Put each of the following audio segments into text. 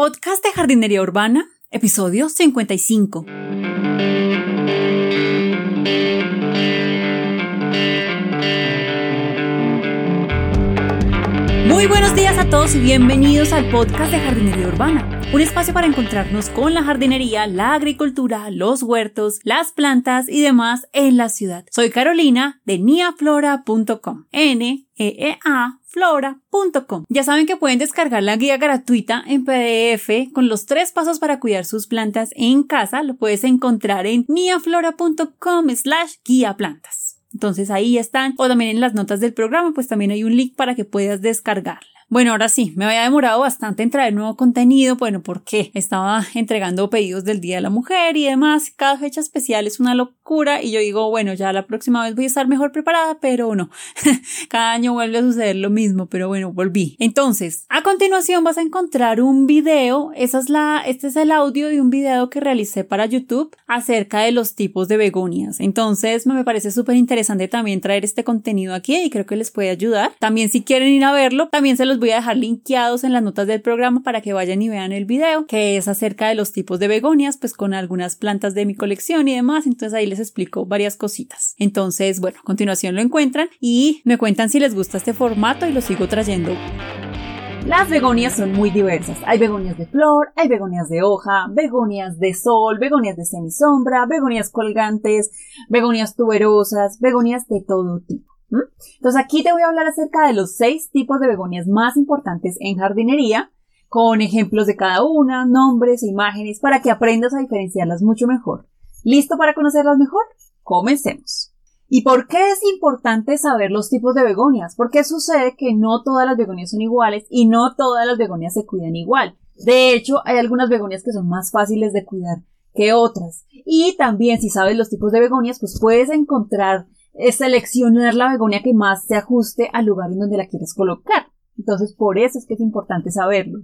Podcast de Jardinería Urbana, episodio 55. Muy buenos días a todos y bienvenidos al podcast de Jardinería Urbana, un espacio para encontrarnos con la jardinería, la agricultura, los huertos, las plantas y demás en la ciudad. Soy Carolina de niaflora.com. N E E flora.com. Ya saben que pueden descargar la guía gratuita en PDF con los tres pasos para cuidar sus plantas en casa. Lo puedes encontrar en niaflora.com slash guía plantas. Entonces ahí están, o también en las notas del programa, pues también hay un link para que puedas descargarla. Bueno, ahora sí, me había demorado bastante en traer nuevo contenido, bueno, porque estaba entregando pedidos del Día de la Mujer y demás. Cada fecha especial es una locura y yo digo, bueno, ya la próxima vez voy a estar mejor preparada, pero no. Cada año vuelve a suceder lo mismo, pero bueno, volví. Entonces, a continuación vas a encontrar un video, esa es la, este es el audio de un video que realicé para YouTube acerca de los tipos de begonias. Entonces, me parece súper interesante también traer este contenido aquí y creo que les puede ayudar. También si quieren ir a verlo, también se los voy a dejar linkeados en las notas del programa para que vayan y vean el video, que es acerca de los tipos de begonias, pues con algunas plantas de mi colección y demás. Entonces ahí les explico varias cositas. Entonces, bueno, a continuación lo encuentran y me cuentan si les gusta este formato y lo sigo trayendo. Las begonias son muy diversas. Hay begonias de flor, hay begonias de hoja, begonias de sol, begonias de semisombra, begonias colgantes, begonias tuberosas, begonias de todo tipo. ¿Mm? Entonces aquí te voy a hablar acerca de los seis tipos de begonias más importantes en jardinería, con ejemplos de cada una, nombres e imágenes para que aprendas a diferenciarlas mucho mejor. ¿Listo para conocerlas mejor? Comencemos. ¿Y por qué es importante saber los tipos de begonias? Porque sucede que no todas las begonias son iguales y no todas las begonias se cuidan igual. De hecho, hay algunas begonias que son más fáciles de cuidar que otras. Y también si sabes los tipos de begonias, pues puedes encontrar seleccionar la begonia que más se ajuste al lugar en donde la quieres colocar. Entonces, por eso es que es importante saberlo.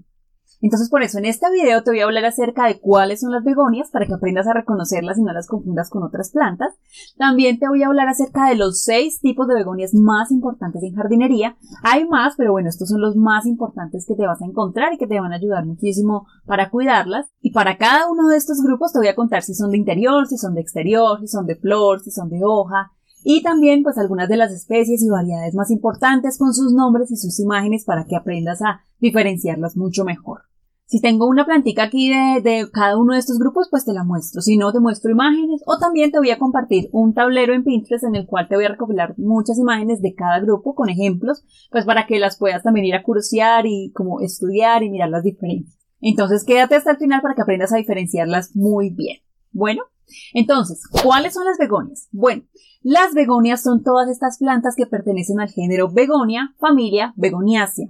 Entonces, por eso en este video te voy a hablar acerca de cuáles son las begonias para que aprendas a reconocerlas y no las confundas con otras plantas. También te voy a hablar acerca de los seis tipos de begonias más importantes en jardinería. Hay más, pero bueno, estos son los más importantes que te vas a encontrar y que te van a ayudar muchísimo para cuidarlas. Y para cada uno de estos grupos te voy a contar si son de interior, si son de exterior, si son de flor, si son de hoja, y también pues algunas de las especies y variedades más importantes con sus nombres y sus imágenes para que aprendas a diferenciarlas mucho mejor. Si tengo una plantica aquí de, de, cada uno de estos grupos, pues te la muestro. Si no, te muestro imágenes o también te voy a compartir un tablero en Pinterest en el cual te voy a recopilar muchas imágenes de cada grupo con ejemplos, pues para que las puedas también ir a cursear y como estudiar y mirar las diferencias. Entonces quédate hasta el final para que aprendas a diferenciarlas muy bien. Bueno, entonces, ¿cuáles son las begonias? Bueno, las begonias son todas estas plantas que pertenecen al género begonia, familia begoniácea.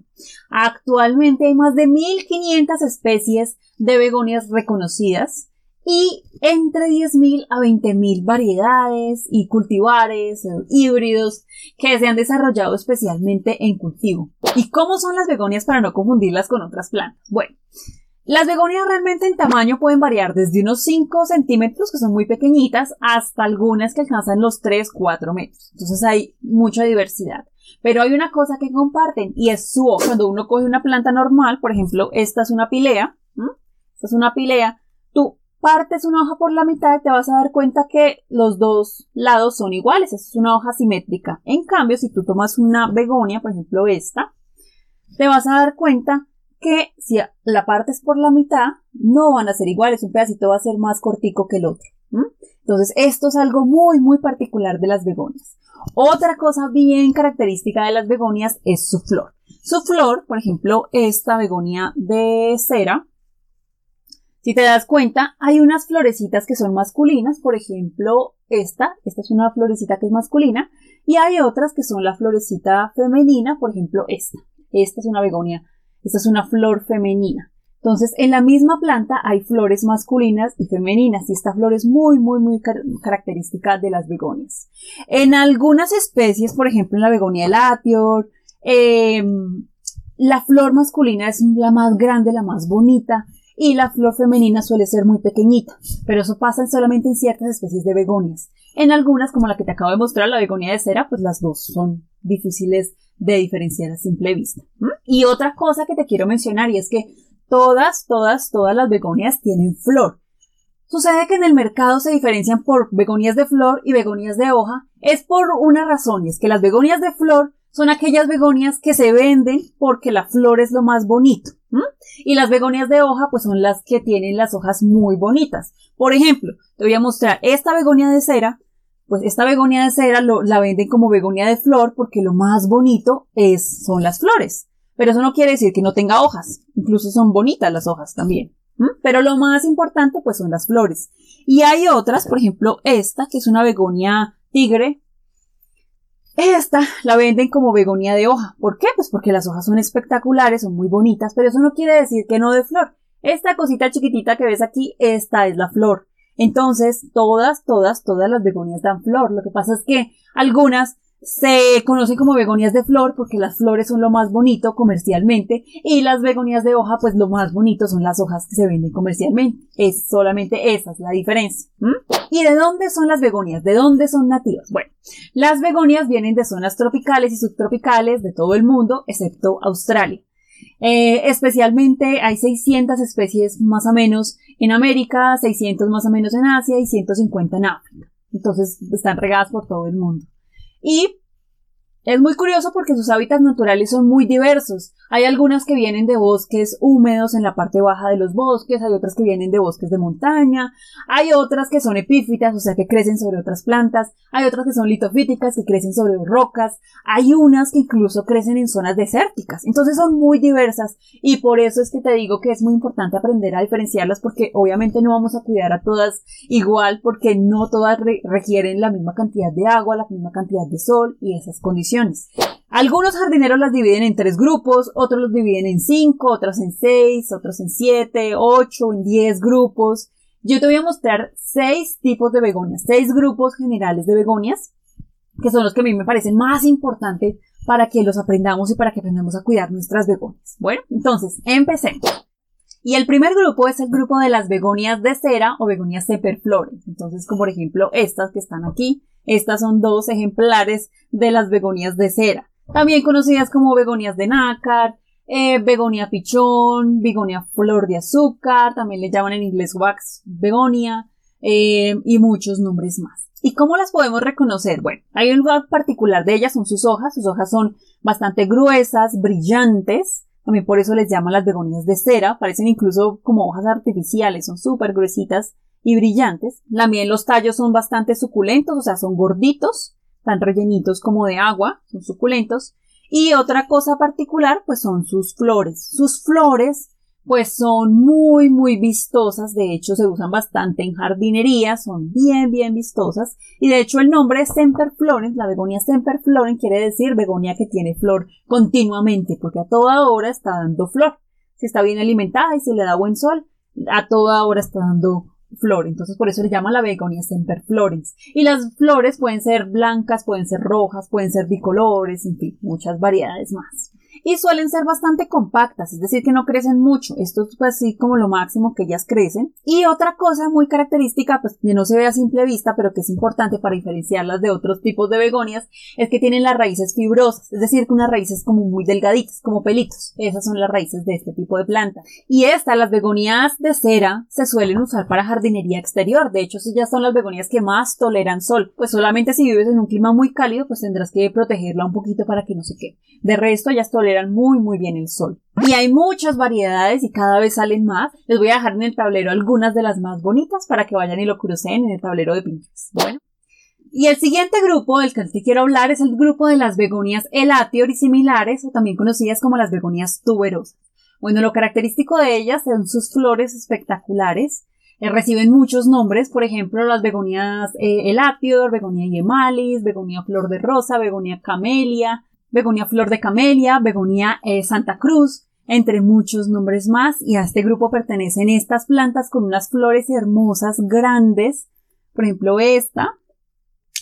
Actualmente hay más de 1500 especies de begonias reconocidas y entre 10.000 a 20.000 variedades y cultivares, eh, híbridos que se han desarrollado especialmente en cultivo. ¿Y cómo son las begonias para no confundirlas con otras plantas? Bueno, las begonias realmente en tamaño pueden variar desde unos 5 centímetros, que son muy pequeñitas, hasta algunas que alcanzan los 3, 4 metros. Entonces hay mucha diversidad. Pero hay una cosa que comparten y es su hoja. Cuando uno coge una planta normal, por ejemplo, esta es una pilea, esta es una pilea, tú partes una hoja por la mitad y te vas a dar cuenta que los dos lados son iguales. Esta es una hoja simétrica. En cambio, si tú tomas una begonia, por ejemplo esta, te vas a dar cuenta que si la partes por la mitad, no van a ser iguales, un pedacito va a ser más cortico que el otro. Entonces, esto es algo muy, muy particular de las begonias. Otra cosa bien característica de las begonias es su flor. Su flor, por ejemplo, esta begonia de cera, si te das cuenta, hay unas florecitas que son masculinas, por ejemplo, esta, esta es una florecita que es masculina, y hay otras que son la florecita femenina, por ejemplo, esta. Esta es una begonia esta es una flor femenina. Entonces, en la misma planta hay flores masculinas y femeninas y esta flor es muy, muy, muy característica de las begonias. En algunas especies, por ejemplo, en la begonia latior, em, la flor masculina es la más grande, la más bonita y la flor femenina suele ser muy pequeñita, pero eso pasa solamente en ciertas especies de begonias. En algunas, como la que te acabo de mostrar, la begonia de cera, pues las dos son difíciles de diferenciar a simple vista. Y otra cosa que te quiero mencionar y es que todas, todas, todas las begonias tienen flor. Sucede que en el mercado se diferencian por begonias de flor y begonias de hoja. Es por una razón, y es que las begonias de flor son aquellas begonias que se venden porque la flor es lo más bonito. Y las begonias de hoja, pues son las que tienen las hojas muy bonitas. Por ejemplo, te voy a mostrar esta begonia de cera. Pues esta begonia de cera la venden como begonia de flor porque lo más bonito es, son las flores. Pero eso no quiere decir que no tenga hojas. Incluso son bonitas las hojas también. Pero lo más importante pues son las flores. Y hay otras, por ejemplo esta, que es una begonia tigre. Esta la venden como begonia de hoja. ¿Por qué? Pues porque las hojas son espectaculares, son muy bonitas, pero eso no quiere decir que no de flor. Esta cosita chiquitita que ves aquí, esta es la flor. Entonces, todas, todas, todas las begonias dan flor. Lo que pasa es que algunas se conocen como begonias de flor porque las flores son lo más bonito comercialmente y las begonias de hoja pues lo más bonito son las hojas que se venden comercialmente. Es solamente esa es la diferencia. ¿Y de dónde son las begonias? ¿De dónde son nativas? Bueno, las begonias vienen de zonas tropicales y subtropicales de todo el mundo excepto Australia. Eh, especialmente hay 600 especies más o menos en América, 600 más o menos en Asia y 150 en África. Entonces están regadas por todo el mundo. Y es muy curioso porque sus hábitats naturales son muy diversos. Hay algunas que vienen de bosques húmedos en la parte baja de los bosques, hay otras que vienen de bosques de montaña, hay otras que son epífitas, o sea que crecen sobre otras plantas, hay otras que son litofíticas que crecen sobre rocas, hay unas que incluso crecen en zonas desérticas. Entonces son muy diversas y por eso es que te digo que es muy importante aprender a diferenciarlas porque obviamente no vamos a cuidar a todas igual porque no todas requieren la misma cantidad de agua, la misma cantidad de sol y esas condiciones. Algunos jardineros las dividen en tres grupos, otros los dividen en cinco, otros en seis, otros en siete, ocho, en diez grupos. Yo te voy a mostrar seis tipos de begonias, seis grupos generales de begonias, que son los que a mí me parecen más importantes para que los aprendamos y para que aprendamos a cuidar nuestras begonias. Bueno, entonces, empecemos. Y el primer grupo es el grupo de las begonias de cera o begonias semperflores. Entonces, como por ejemplo estas que están aquí, estas son dos ejemplares de las begonias de cera también conocidas como begonias de nácar, eh, begonia pichón, begonia flor de azúcar, también le llaman en inglés wax begonia, eh, y muchos nombres más. ¿Y cómo las podemos reconocer? Bueno, hay un lugar particular de ellas, son sus hojas, sus hojas son bastante gruesas, brillantes, también por eso les llaman las begonias de cera, parecen incluso como hojas artificiales, son súper gruesitas y brillantes. También los tallos son bastante suculentos, o sea, son gorditos, están rellenitos como de agua, son suculentos. Y otra cosa particular, pues son sus flores. Sus flores, pues son muy, muy vistosas. De hecho, se usan bastante en jardinería, son bien, bien vistosas. Y de hecho, el nombre Semper Florens, la begonia Semper Florens, quiere decir begonia que tiene flor continuamente, porque a toda hora está dando flor. Si está bien alimentada y si le da buen sol, a toda hora está dando flor, entonces por eso le llama la begonia semperflorens. Y las flores pueden ser blancas, pueden ser rojas, pueden ser bicolores, en fin, muchas variedades más y suelen ser bastante compactas, es decir, que no crecen mucho. Esto es pues así como lo máximo que ellas crecen. Y otra cosa muy característica, pues que no se ve a simple vista, pero que es importante para diferenciarlas de otros tipos de begonias, es que tienen las raíces fibrosas, es decir, que unas raíces como muy delgaditas, como pelitos. Esas son las raíces de este tipo de planta. Y estas, las begonias de cera, se suelen usar para jardinería exterior. De hecho, ya son las begonias que más toleran sol. Pues solamente si vives en un clima muy cálido, pues tendrás que protegerla un poquito para que no se quede. De resto, ellas toleran muy muy bien el sol. Y hay muchas variedades y cada vez salen más. Les voy a dejar en el tablero algunas de las más bonitas para que vayan y lo crucen en el tablero de Pinterest. Bueno. Y el siguiente grupo del que te quiero hablar es el grupo de las begonias elatior y similares, o también conocidas como las begonias tuberosas. Bueno, lo característico de ellas son sus flores espectaculares. Eh, reciben muchos nombres, por ejemplo, las begonias eh, elatior, begonia yemalis, begonia flor de rosa, begonia camelia, begonia flor de camelia, begonia eh, Santa Cruz, entre muchos nombres más, y a este grupo pertenecen estas plantas con unas flores hermosas, grandes, por ejemplo esta,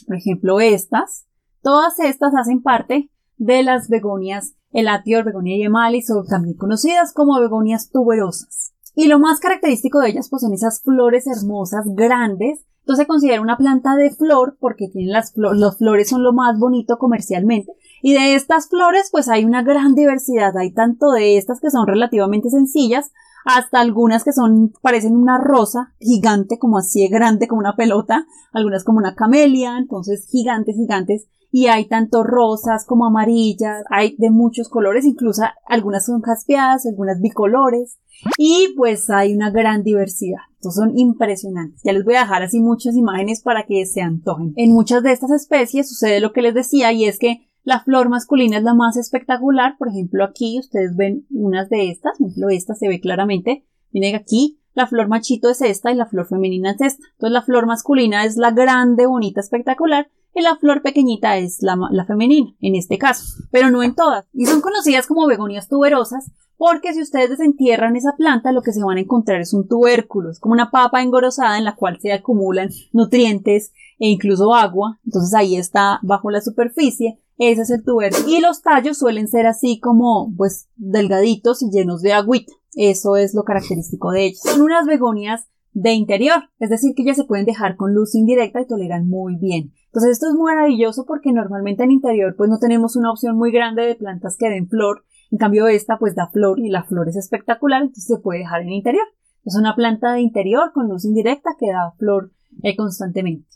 por ejemplo estas, todas estas hacen parte de las begonias elatior, begonia yemalis, o también conocidas como begonias tuberosas. Y lo más característico de ellas pues son esas flores hermosas, grandes, entonces se considera una planta de flor porque tienen las, las flores son lo más bonito comercialmente y de estas flores, pues hay una gran diversidad. Hay tanto de estas que son relativamente sencillas, hasta algunas que son, parecen una rosa gigante, como así de grande, como una pelota, algunas como una camelia, entonces gigantes, gigantes, y hay tanto rosas como amarillas, hay de muchos colores, incluso algunas son jaspeadas, algunas bicolores, y pues hay una gran diversidad. Estos son impresionantes. Ya les voy a dejar así muchas imágenes para que se antojen. En muchas de estas especies sucede lo que les decía y es que la flor masculina es la más espectacular. Por ejemplo, aquí ustedes ven unas de estas. Por ejemplo, esta se ve claramente. Miren aquí, la flor machito es esta y la flor femenina es esta. Entonces la flor masculina es la grande, bonita, espectacular y la flor pequeñita es la, femenina, en este caso, pero no en todas. Y son conocidas como begonias tuberosas porque si ustedes desentierran esa planta lo que se van a encontrar es un tubérculo, es como una papa engorosada en la cual se acumulan nutrientes e incluso agua, entonces ahí está bajo la superficie, ese es el tubérculo. Y los tallos suelen ser así como pues delgaditos y llenos de agüita, eso es lo característico de ellos. Son unas begonias de interior, es decir, que ya se pueden dejar con luz indirecta y toleran muy bien. Entonces esto es muy maravilloso porque normalmente en interior pues no tenemos una opción muy grande de plantas que den flor, en cambio esta pues da flor y la flor es espectacular, entonces se puede dejar en interior. Es una planta de interior con luz indirecta que da flor eh, constantemente.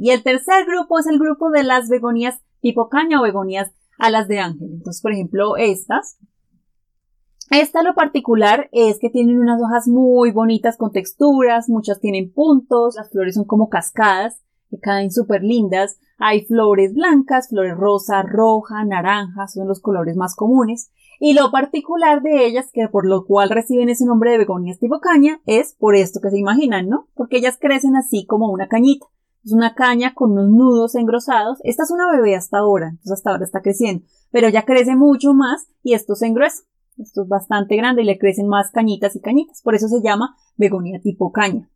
Y el tercer grupo es el grupo de las begonias tipo caña o begonias alas de ángel. Entonces, por ejemplo, estas esta lo particular es que tienen unas hojas muy bonitas con texturas, muchas tienen puntos, las flores son como cascadas, que caen súper lindas. Hay flores blancas, flores rosa, roja, naranja, son los colores más comunes. Y lo particular de ellas, que por lo cual reciben ese nombre de begonias tipo caña, es por esto que se imaginan, ¿no? Porque ellas crecen así como una cañita. Es una caña con unos nudos engrosados. Esta es una bebé hasta ahora, entonces hasta ahora está creciendo. Pero ya crece mucho más y esto se engruesa. Esto es bastante grande y le crecen más cañitas y cañitas. Por eso se llama begonia tipo caña.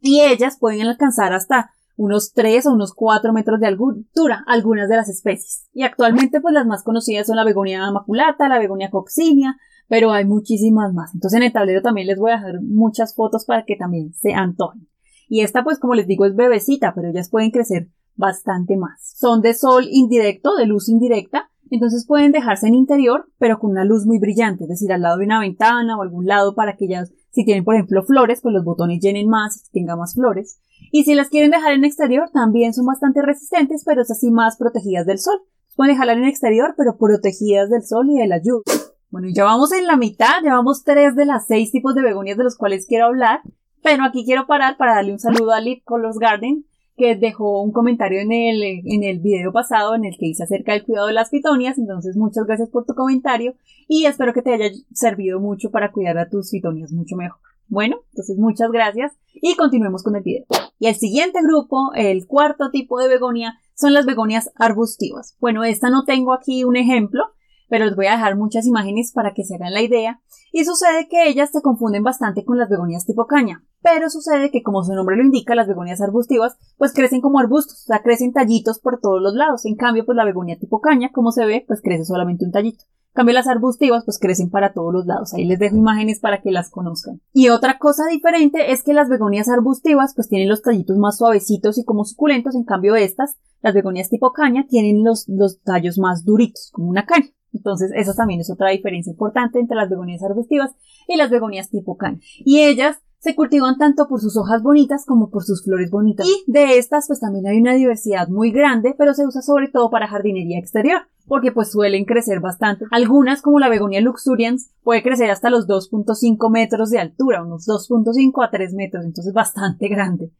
Y ellas pueden alcanzar hasta unos 3 o unos 4 metros de altura, algunas de las especies. Y actualmente, pues las más conocidas son la begonia maculata, la begonia coccinia, pero hay muchísimas más. Entonces en el tablero también les voy a dejar muchas fotos para que también se antojen. Y esta, pues como les digo, es bebecita, pero ellas pueden crecer bastante más. Son de sol indirecto, de luz indirecta, entonces pueden dejarse en interior, pero con una luz muy brillante, es decir, al lado de una ventana o algún lado para que ellas, si tienen por ejemplo flores, pues los botones llenen más tenga más flores. Y si las quieren dejar en exterior, también son bastante resistentes, pero es así más protegidas del sol. Pueden dejarla en exterior, pero protegidas del sol y de la lluvia. Bueno, ya vamos en la mitad, llevamos tres de las seis tipos de begonias de los cuales quiero hablar, pero aquí quiero parar para darle un saludo a Lip Colors Garden, que dejó un comentario en el, en el video pasado en el que hice acerca del cuidado de las fitonias. Entonces, muchas gracias por tu comentario y espero que te haya servido mucho para cuidar a tus fitonias mucho mejor. Bueno, entonces muchas gracias y continuemos con el video. Y el siguiente grupo, el cuarto tipo de begonia, son las begonias arbustivas. Bueno, esta no tengo aquí un ejemplo, pero les voy a dejar muchas imágenes para que se hagan la idea. Y sucede que ellas se confunden bastante con las begonias tipo caña. Pero sucede que, como su nombre lo indica, las begonias arbustivas, pues crecen como arbustos, o sea, crecen tallitos por todos los lados. En cambio, pues la begonia tipo caña, como se ve, pues crece solamente un tallito. En cambio, las arbustivas, pues crecen para todos los lados. Ahí les dejo imágenes para que las conozcan. Y otra cosa diferente es que las begonias arbustivas, pues tienen los tallitos más suavecitos y como suculentos. En cambio, estas, las begonias tipo caña, tienen los, los tallos más duritos, como una caña. Entonces, esa también es otra diferencia importante entre las begonias arbustivas y las begonias tipo caña. Y ellas se cultivan tanto por sus hojas bonitas como por sus flores bonitas. Y de estas, pues también hay una diversidad muy grande, pero se usa sobre todo para jardinería exterior, porque pues suelen crecer bastante. Algunas, como la begonia luxurians, puede crecer hasta los 2.5 metros de altura, unos 2.5 a 3 metros, entonces bastante grande.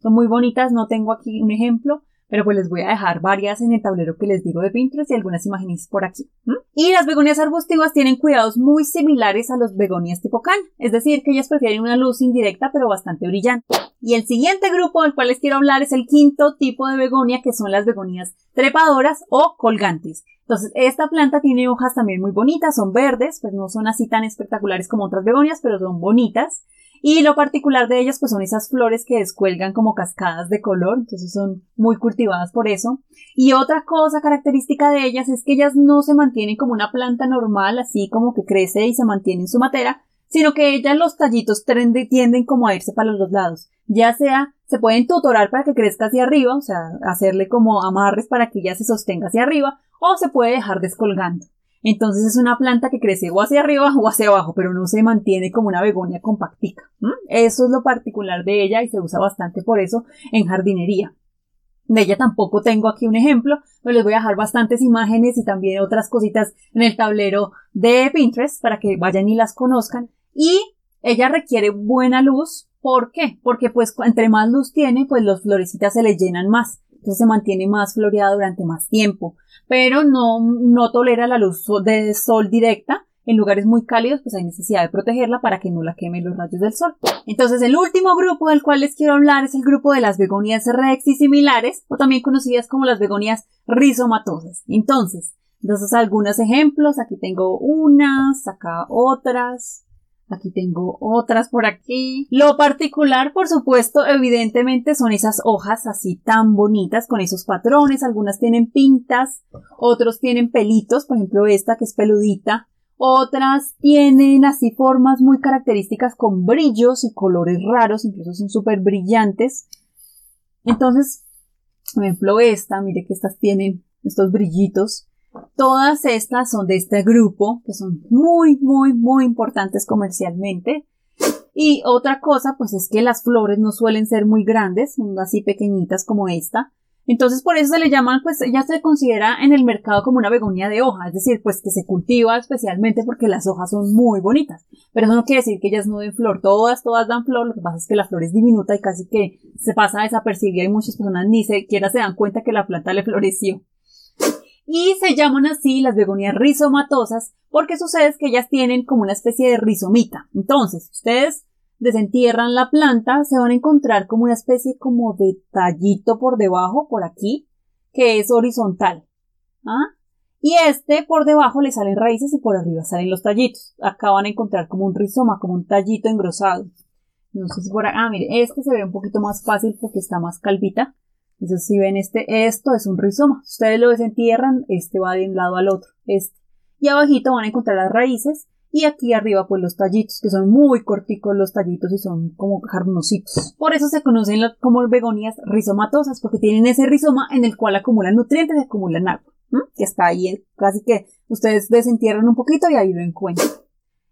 Son muy bonitas, no tengo aquí un ejemplo, pero pues les voy a dejar varias en el tablero que les digo de Pinterest y algunas imágenes por aquí. Y las begonias arbustivas tienen cuidados muy similares a los begonias tipo caña, es decir, que ellas prefieren una luz indirecta pero bastante brillante. Y el siguiente grupo del cual les quiero hablar es el quinto tipo de begonia, que son las begonias trepadoras o colgantes. Entonces, esta planta tiene hojas también muy bonitas, son verdes, pues no son así tan espectaculares como otras begonias, pero son bonitas. Y lo particular de ellas pues son esas flores que descuelgan como cascadas de color, entonces son muy cultivadas por eso. Y otra cosa característica de ellas es que ellas no se mantienen como una planta normal, así como que crece y se mantiene en su matera, sino que ellas los tallitos tienden como a irse para los dos lados. Ya sea, se pueden tutorar para que crezca hacia arriba, o sea, hacerle como amarres para que ella se sostenga hacia arriba, o se puede dejar descolgando. Entonces es una planta que crece o hacia arriba o hacia abajo, pero no se mantiene como una begonia compactica. Eso es lo particular de ella y se usa bastante por eso en jardinería. De ella tampoco tengo aquí un ejemplo, pero les voy a dejar bastantes imágenes y también otras cositas en el tablero de Pinterest para que vayan y las conozcan. Y ella requiere buena luz. ¿Por qué? Porque pues entre más luz tiene, pues las florecitas se le llenan más. Entonces se mantiene más floreada durante más tiempo. Pero no, no tolera la luz de sol directa en lugares muy cálidos, pues hay necesidad de protegerla para que no la quemen los rayos del sol. Entonces, el último grupo del cual les quiero hablar es el grupo de las begonias rex y similares, o también conocidas como las begonias rizomatosas. Entonces, entonces algunos ejemplos, aquí tengo unas, acá otras, Aquí tengo otras por aquí. Lo particular, por supuesto, evidentemente son esas hojas así tan bonitas con esos patrones. Algunas tienen pintas, otros tienen pelitos, por ejemplo esta que es peludita. Otras tienen así formas muy características con brillos y colores raros, incluso son súper brillantes. Entonces, por ejemplo, esta, mire que estas tienen estos brillitos. Todas estas son de este grupo, que son muy, muy, muy importantes comercialmente. Y otra cosa, pues es que las flores no suelen ser muy grandes, son así pequeñitas como esta. Entonces por eso se le llaman, pues ella se considera en el mercado como una begonia de hoja, es decir, pues que se cultiva especialmente porque las hojas son muy bonitas. Pero eso no quiere decir que ellas no den flor, todas, todas dan flor, lo que pasa es que la flor es diminuta y casi que se pasa desapercibida y muchas personas ni siquiera se dan cuenta que la planta le floreció. Y se llaman así las begonias rizomatosas porque sucede que ellas tienen como una especie de rizomita. Entonces, si ustedes desentierran la planta, se van a encontrar como una especie como de tallito por debajo, por aquí, que es horizontal. ¿Ah? Y este por debajo le salen raíces y por arriba salen los tallitos. Acá van a encontrar como un rizoma, como un tallito engrosado. No sé si por acá. Ah, mire, este se ve un poquito más fácil porque está más calvita. Entonces, si ven este, esto es un rizoma. Si ustedes lo desentierran, este va de un lado al otro. Este. Y abajito van a encontrar las raíces y aquí arriba pues los tallitos, que son muy corticos los tallitos y son como carnositos. Por eso se conocen como begonias rizomatosas, porque tienen ese rizoma en el cual acumulan nutrientes y acumulan agua, que está ahí, casi que ustedes desentierran un poquito y ahí lo encuentran.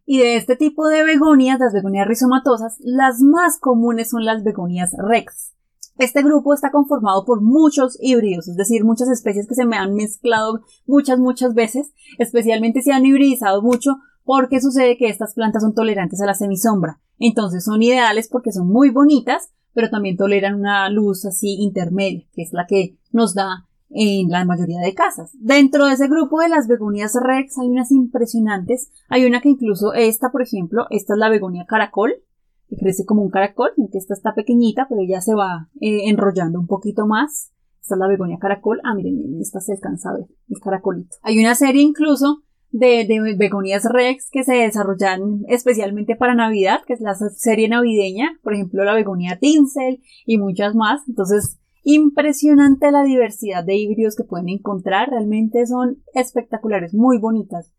Y de este tipo de begonias, las begonias rizomatosas, las más comunes son las begonias rex. Este grupo está conformado por muchos híbridos, es decir, muchas especies que se me han mezclado muchas, muchas veces, especialmente si han hibridizado mucho porque sucede que estas plantas son tolerantes a la semisombra. Entonces son ideales porque son muy bonitas, pero también toleran una luz así intermedia, que es la que nos da en la mayoría de casas. Dentro de ese grupo de las begonias rex hay unas impresionantes. Hay una que incluso esta, por ejemplo, esta es la begonia caracol, crece como un caracol, en que esta está pequeñita, pero ya se va eh, enrollando un poquito más. Esta es la begonia caracol. Ah, miren, esta se alcanza a ver, el caracolito. Hay una serie incluso de, de begonias rex que se desarrollan especialmente para Navidad, que es la serie navideña, por ejemplo la begonia tinsel y muchas más. Entonces, impresionante la diversidad de híbridos que pueden encontrar, realmente son espectaculares, muy bonitas.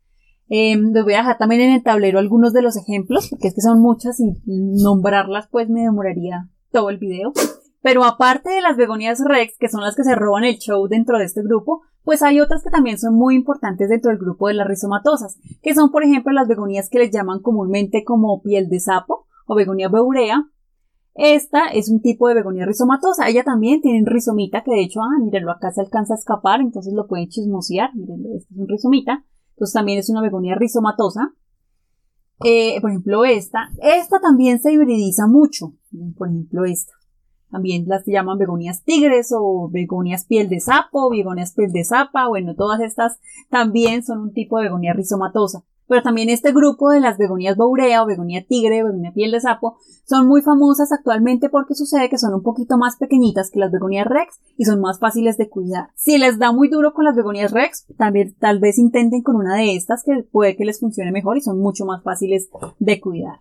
Eh, les voy a dejar también en el tablero algunos de los ejemplos, porque es que son muchas y nombrarlas pues me demoraría todo el video. Pero aparte de las begonias rex, que son las que se roban el show dentro de este grupo, pues hay otras que también son muy importantes dentro del grupo de las rizomatosas, que son por ejemplo las begonías que les llaman comúnmente como piel de sapo o begonia beurea. Esta es un tipo de begonia rizomatosa. Ella también tiene rizomita que de hecho, ah, mírenlo, acá se alcanza a escapar, entonces lo pueden chismosear. Mírenlo, este es un rizomita. Entonces también es una begonia rizomatosa. Eh, por ejemplo, esta. Esta también se hibridiza mucho. Por ejemplo, esta. También las llaman begonias tigres o begonias piel de sapo, begonias piel de zapa. Bueno, todas estas también son un tipo de begonia rizomatosa. Pero también este grupo de las begonias bourea o begonia tigre, begonia piel de sapo, son muy famosas actualmente porque sucede que son un poquito más pequeñitas que las begonias rex y son más fáciles de cuidar. Si les da muy duro con las begonias rex, también tal vez intenten con una de estas que puede que les funcione mejor y son mucho más fáciles de cuidar.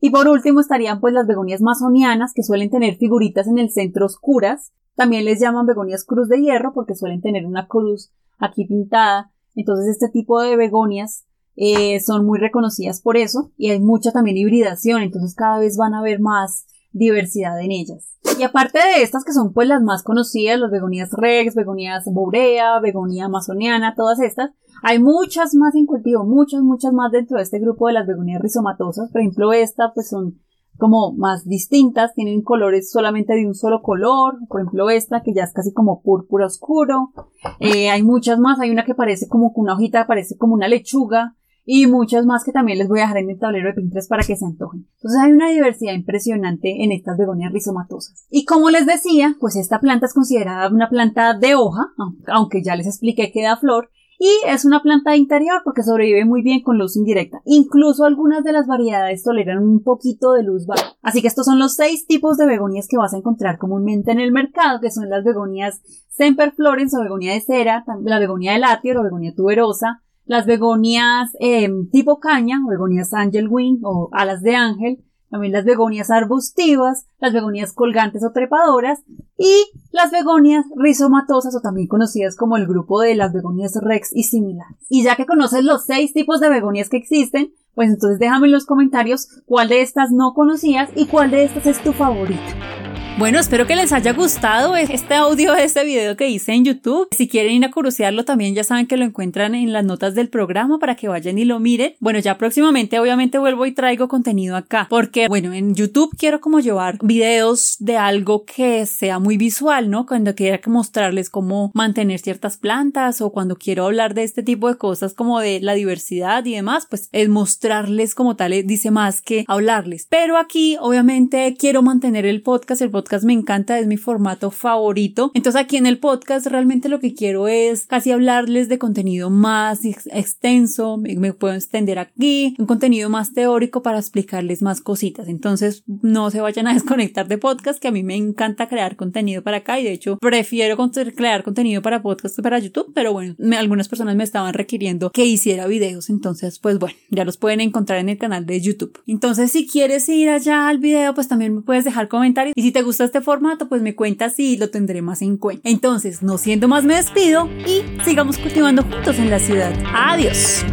Y por último estarían pues las begonias masonianas que suelen tener figuritas en el centro oscuras. También les llaman begonias cruz de hierro porque suelen tener una cruz aquí pintada. Entonces este tipo de begonias eh, son muy reconocidas por eso y hay mucha también hibridación, entonces cada vez van a haber más diversidad en ellas. Y aparte de estas que son pues las más conocidas, las begonías rex, begonías borea, begonía amazoniana, todas estas, hay muchas más en cultivo, muchas, muchas más dentro de este grupo de las begonías rizomatosas. Por ejemplo, esta pues son como más distintas, tienen colores solamente de un solo color, por ejemplo esta que ya es casi como púrpura oscuro, eh, hay muchas más, hay una que parece como una hojita, parece como una lechuga, y muchas más que también les voy a dejar en el tablero de Pinterest para que se antojen. Entonces hay una diversidad impresionante en estas begonias rizomatosas. Y como les decía, pues esta planta es considerada una planta de hoja, aunque ya les expliqué que da flor, y es una planta de interior porque sobrevive muy bien con luz indirecta. Incluso algunas de las variedades toleran un poquito de luz baja. Así que estos son los seis tipos de begonias que vas a encontrar comúnmente en el mercado, que son las begonias semperflorens o begonia de cera, la begonia de latier o begonia tuberosa, las begonias em, tipo caña, o begonias angel wing o alas de ángel, también las begonias arbustivas, las begonias colgantes o trepadoras y las begonias rizomatosas o también conocidas como el grupo de las begonias rex y similares. Y ya que conoces los seis tipos de begonias que existen, pues entonces déjame en los comentarios cuál de estas no conocías y cuál de estas es tu favorita. Bueno, espero que les haya gustado este audio, este video que hice en YouTube. Si quieren ir a curiosearlo también ya saben que lo encuentran en las notas del programa para que vayan y lo miren. Bueno, ya próximamente obviamente vuelvo y traigo contenido acá porque bueno, en YouTube quiero como llevar videos de algo que sea muy visual, ¿no? Cuando quiera mostrarles cómo mantener ciertas plantas o cuando quiero hablar de este tipo de cosas como de la diversidad y demás, pues es mostrarles como tal, eh, dice más que hablarles. Pero aquí obviamente quiero mantener el podcast, el podcast me encanta, es mi formato favorito. Entonces aquí en el podcast realmente lo que quiero es casi hablarles de contenido más extenso, me, puedo extender aquí, un contenido más teórico para explicarles más cositas. Entonces no se vayan a desconectar de podcast, que a mí me encanta crear contenido para acá y de hecho prefiero crear contenido para podcast que para YouTube, pero bueno, algunas personas me estaban requiriendo que hiciera videos, entonces pues bueno, ya los pueden encontrar en el canal de YouTube. Entonces si quieres ir allá al video, pues también me puedes dejar comentarios y si te gusta este formato, pues me cuentas y lo tendré más en cuenta. Entonces, no siendo más, me despido y sigamos cultivando juntos en la ciudad. Adiós.